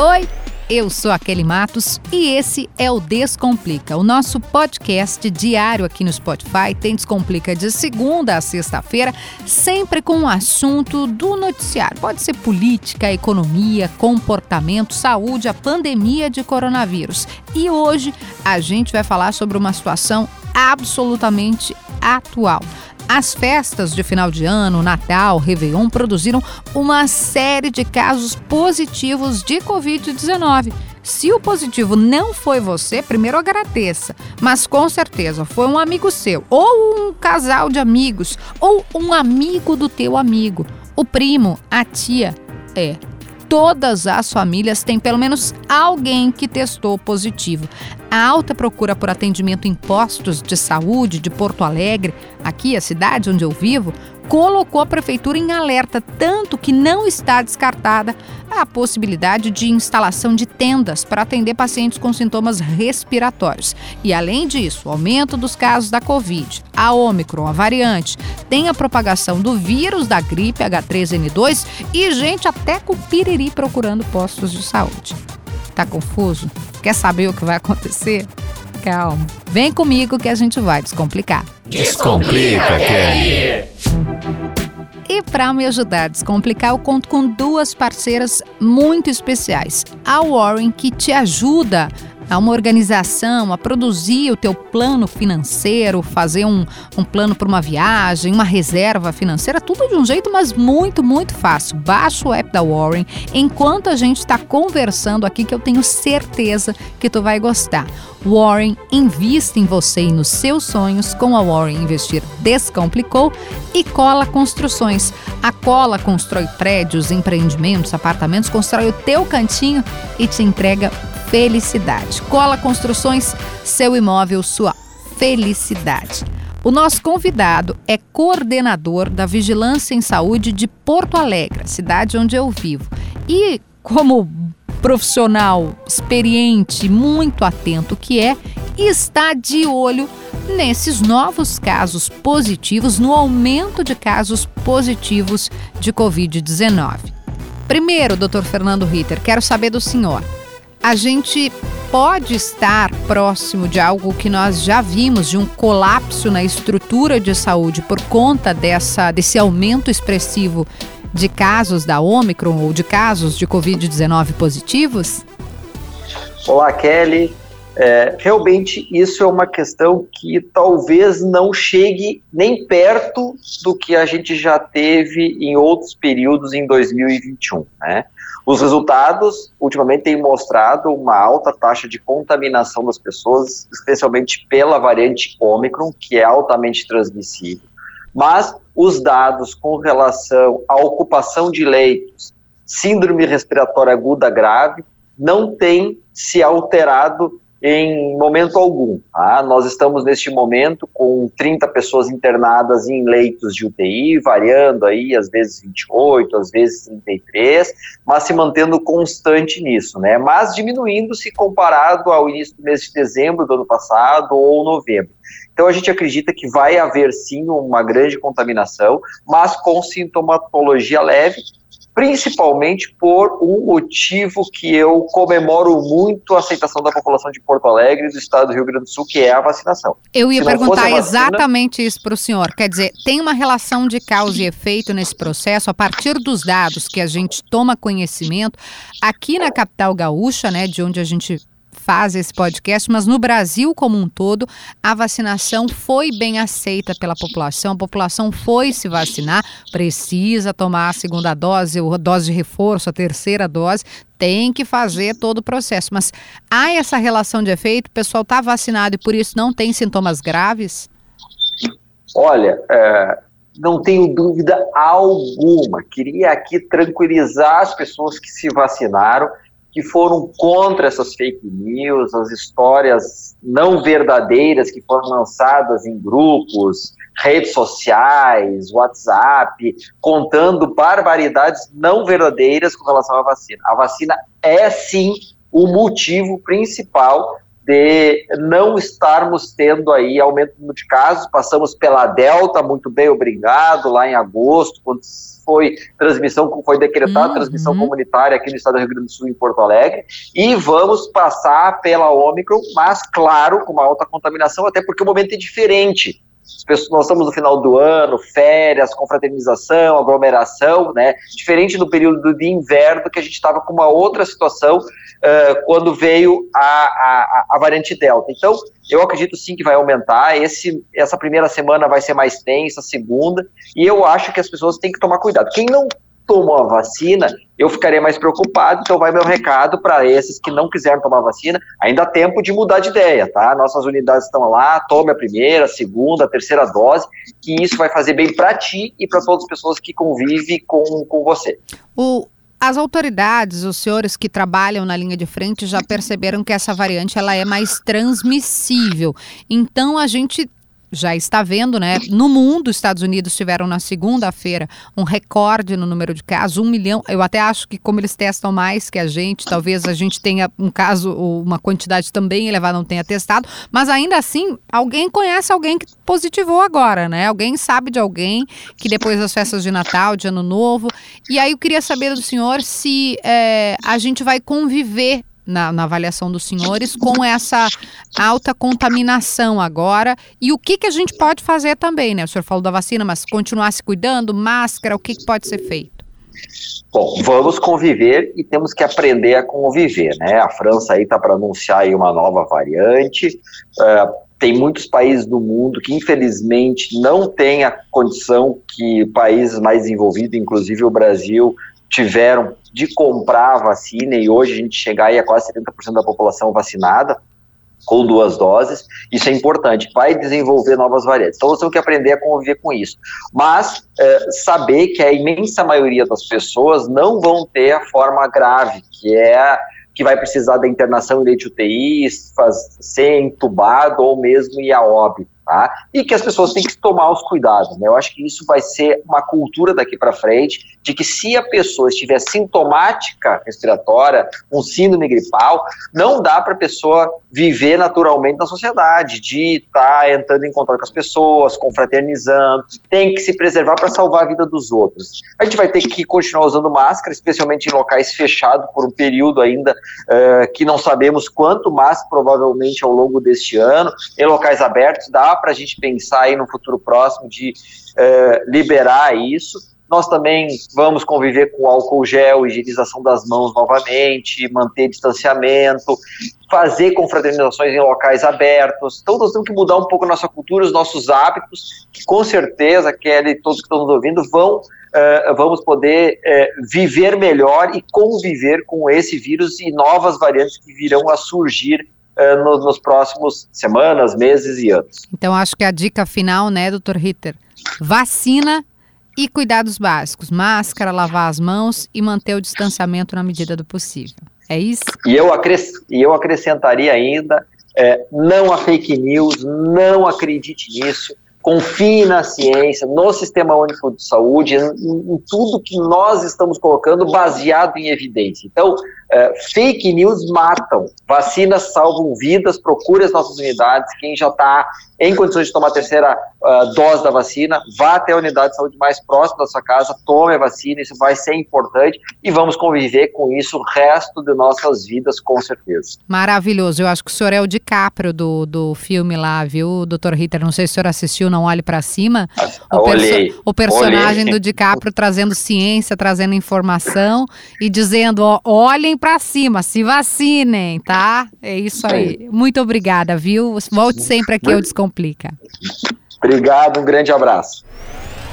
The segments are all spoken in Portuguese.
Oi, eu sou a Kelly Matos e esse é o Descomplica, o nosso podcast diário aqui no Spotify. Tem Descomplica de segunda a sexta-feira, sempre com um assunto do noticiário. Pode ser política, economia, comportamento, saúde, a pandemia de coronavírus. E hoje a gente vai falar sobre uma situação absolutamente atual. As festas de final de ano, Natal, Réveillon produziram uma série de casos positivos de Covid-19. Se o positivo não foi você, primeiro agradeça, mas com certeza foi um amigo seu, ou um casal de amigos, ou um amigo do teu amigo, o primo, a tia. É, todas as famílias têm pelo menos alguém que testou positivo. A alta procura por atendimento em postos de saúde de Porto Alegre, aqui a cidade onde eu vivo, colocou a prefeitura em alerta, tanto que não está descartada a possibilidade de instalação de tendas para atender pacientes com sintomas respiratórios. E além disso, o aumento dos casos da Covid, a Ômicron, a variante, tem a propagação do vírus da gripe H3N2 e gente até com piriri procurando postos de saúde. Tá confuso? Quer saber o que vai acontecer? Calma. Vem comigo que a gente vai descomplicar. Descomplica, Kelly! Para me ajudar a descomplicar, eu conto com duas parceiras muito especiais. A Warren, que te ajuda uma organização, a produzir o teu plano financeiro, fazer um, um plano para uma viagem, uma reserva financeira, tudo de um jeito, mas muito, muito fácil. Baixa o app da Warren enquanto a gente está conversando aqui, que eu tenho certeza que tu vai gostar. Warren invista em você e nos seus sonhos com a Warren Investir Descomplicou e Cola Construções. A Cola constrói prédios, empreendimentos, apartamentos, constrói o teu cantinho e te entrega felicidade. Cola Construções, seu imóvel, sua felicidade. O nosso convidado é coordenador da Vigilância em Saúde de Porto Alegre, cidade onde eu vivo. E como profissional experiente, muito atento que é, está de olho nesses novos casos positivos, no aumento de casos positivos de Covid-19. Primeiro, doutor Fernando Ritter, quero saber do senhor a gente pode estar próximo de algo que nós já vimos, de um colapso na estrutura de saúde por conta dessa, desse aumento expressivo de casos da Omicron ou de casos de Covid-19 positivos? Olá, Kelly. É, realmente, isso é uma questão que talvez não chegue nem perto do que a gente já teve em outros períodos em 2021. Né? Os resultados, ultimamente, têm mostrado uma alta taxa de contaminação das pessoas, especialmente pela variante Ômicron, que é altamente transmissível. Mas os dados com relação à ocupação de leitos, síndrome respiratória aguda grave, não têm se alterado em momento algum. Tá? Nós estamos neste momento com 30 pessoas internadas em leitos de UTI, variando aí às vezes 28, às vezes 33, mas se mantendo constante nisso, né? Mas diminuindo se comparado ao início do mês de dezembro do ano passado ou novembro. Então a gente acredita que vai haver sim uma grande contaminação, mas com sintomatologia leve principalmente por um motivo que eu comemoro muito a aceitação da população de Porto Alegre e do estado do Rio Grande do Sul, que é a vacinação. Eu ia perguntar vacina... exatamente isso para o senhor. Quer dizer, tem uma relação de causa e efeito nesse processo, a partir dos dados que a gente toma conhecimento, aqui na capital gaúcha, né, de onde a gente faz esse podcast, mas no Brasil como um todo, a vacinação foi bem aceita pela população, a população foi se vacinar, precisa tomar a segunda dose, a dose de reforço, a terceira dose, tem que fazer todo o processo. Mas há essa relação de efeito? O pessoal está vacinado e por isso não tem sintomas graves? Olha, é, não tenho dúvida alguma. Queria aqui tranquilizar as pessoas que se vacinaram que foram contra essas fake news, as histórias não verdadeiras que foram lançadas em grupos, redes sociais, WhatsApp, contando barbaridades não verdadeiras com relação à vacina. A vacina é sim o motivo principal de não estarmos tendo aí aumento de casos. Passamos pela Delta, muito bem, obrigado, lá em agosto, quando foi transmissão, foi decretada uhum. transmissão comunitária aqui no estado do Rio Grande do Sul, em Porto Alegre, e vamos passar pela Ômicron, mas claro, com uma alta contaminação, até porque o momento é diferente nós estamos no final do ano, férias, confraternização, aglomeração, né? Diferente do período de inverno, que a gente estava com uma outra situação uh, quando veio a, a, a, variante Delta. Então, eu acredito sim que vai aumentar. Esse, essa primeira semana vai ser mais tensa, segunda, e eu acho que as pessoas têm que tomar cuidado. Quem não tomou a vacina, eu ficaria mais preocupado. Então, vai meu recado para esses que não quiseram tomar vacina. Ainda há tempo de mudar de ideia, tá? Nossas unidades estão lá, tome a primeira, a segunda, a terceira dose, que isso vai fazer bem para ti e para todas as pessoas que convivem com, com você. O, as autoridades, os senhores que trabalham na linha de frente já perceberam que essa variante ela é mais transmissível. Então a gente já está vendo, né? No mundo, os Estados Unidos tiveram na segunda-feira um recorde no número de casos, um milhão. Eu até acho que como eles testam mais que a gente, talvez a gente tenha um caso, uma quantidade também elevada, não tenha testado, mas ainda assim, alguém conhece alguém que positivou agora, né? Alguém sabe de alguém que depois das festas de Natal, de Ano Novo. E aí eu queria saber do senhor se é, a gente vai conviver na, na, avaliação dos senhores com essa alta contaminação agora e o que, que a gente pode fazer também, né? O senhor falou da vacina, mas continuar se cuidando, máscara, o que, que pode ser feito? Bom, vamos conviver e temos que aprender a conviver, né? A França aí está para anunciar aí uma nova variante. Uh, tem muitos países do mundo que infelizmente não têm a condição que países mais desenvolvidos, inclusive o Brasil, tiveram de comprar a vacina e hoje a gente chegar aí a quase 70% da população vacinada com duas doses, isso é importante, vai desenvolver novas variantes. Então você tem que aprender a conviver com isso. Mas é, saber que a imensa maioria das pessoas não vão ter a forma grave, que é que vai precisar da internação em leite UTI, ser entubado ou mesmo ir a óbito. Tá? E que as pessoas têm que tomar os cuidados. Né? Eu acho que isso vai ser uma cultura daqui para frente, de que se a pessoa estiver sintomática respiratória, um síndrome gripal, não dá para a pessoa viver naturalmente na sociedade, de estar tá entrando em contato com as pessoas, confraternizando, tem que se preservar para salvar a vida dos outros. A gente vai ter que continuar usando máscara, especialmente em locais fechados por um período ainda uh, que não sabemos quanto mais, provavelmente ao longo deste ano, em locais abertos, dá para a gente pensar aí no futuro próximo de uh, liberar isso. Nós também vamos conviver com álcool gel, higienização das mãos novamente, manter distanciamento, fazer confraternizações em locais abertos. Então nós temos que mudar um pouco a nossa cultura, os nossos hábitos, que com certeza, Kelly todos que estão nos ouvindo vão, uh, vamos poder uh, viver melhor e conviver com esse vírus e novas variantes que virão a surgir uh, no, nos próximos semanas, meses e anos. Então acho que a dica final, né, doutor Ritter? Vacina e cuidados básicos: máscara, lavar as mãos e manter o distanciamento na medida do possível. É isso? E eu, acres e eu acrescentaria ainda: é, não há fake news, não acredite nisso confie na ciência, no Sistema Único de Saúde, em, em tudo que nós estamos colocando baseado em evidência. Então, é, fake news matam, vacinas salvam vidas, procure as nossas unidades, quem já está em condições de tomar a terceira uh, dose da vacina, vá até a unidade de saúde mais próxima da sua casa, tome a vacina, isso vai ser importante e vamos conviver com isso o resto de nossas vidas, com certeza. Maravilhoso, eu acho que o senhor é o DiCaprio do, do filme lá, viu, doutor Ritter? Não sei se o senhor assistiu, não olhe para cima. O, perso o personagem olhei. do DiCaprio trazendo ciência, trazendo informação e dizendo: ó, olhem para cima, se vacinem, tá? É isso aí. Muito obrigada, viu? Volte sempre aqui ao Descomplica. Obrigado, um grande abraço.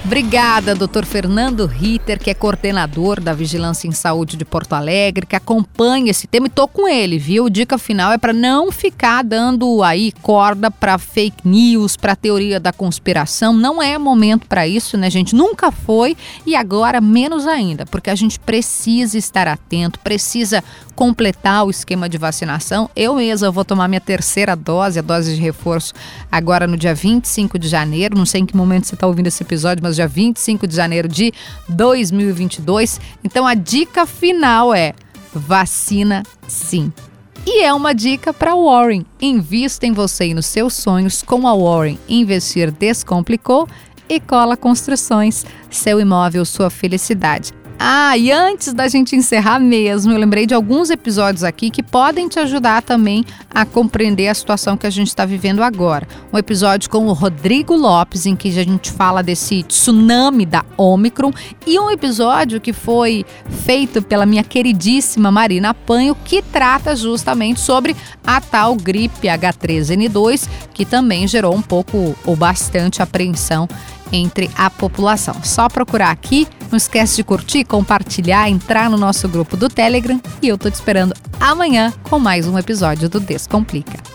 Obrigada, doutor Fernando Ritter, que é coordenador da Vigilância em Saúde de Porto Alegre, que acompanha esse tema e tô com ele, viu? Dica final é para não ficar dando aí corda para fake news, para teoria da conspiração. Não é momento para isso, né, gente? Nunca foi e agora menos ainda, porque a gente precisa estar atento, precisa completar o esquema de vacinação. Eu mesma vou tomar minha terceira dose, a dose de reforço, agora no dia 25 de janeiro. Não sei em que momento você está ouvindo esse episódio, mas dia 25 de janeiro de 2022. Então a dica final é: vacina sim. E é uma dica para Warren. Invista em você e nos seus sonhos com a Warren. Investir descomplicou e cola construções. Seu imóvel, sua felicidade. Ah, e antes da gente encerrar mesmo, eu lembrei de alguns episódios aqui que podem te ajudar também a compreender a situação que a gente está vivendo agora. Um episódio com o Rodrigo Lopes, em que a gente fala desse tsunami da Omicron, e um episódio que foi feito pela minha queridíssima Marina Panho, que trata justamente sobre a tal gripe H3N2, que também gerou um pouco ou bastante apreensão entre a população. Só procurar aqui, não esquece de curtir, compartilhar, entrar no nosso grupo do Telegram e eu tô te esperando amanhã com mais um episódio do Descomplica.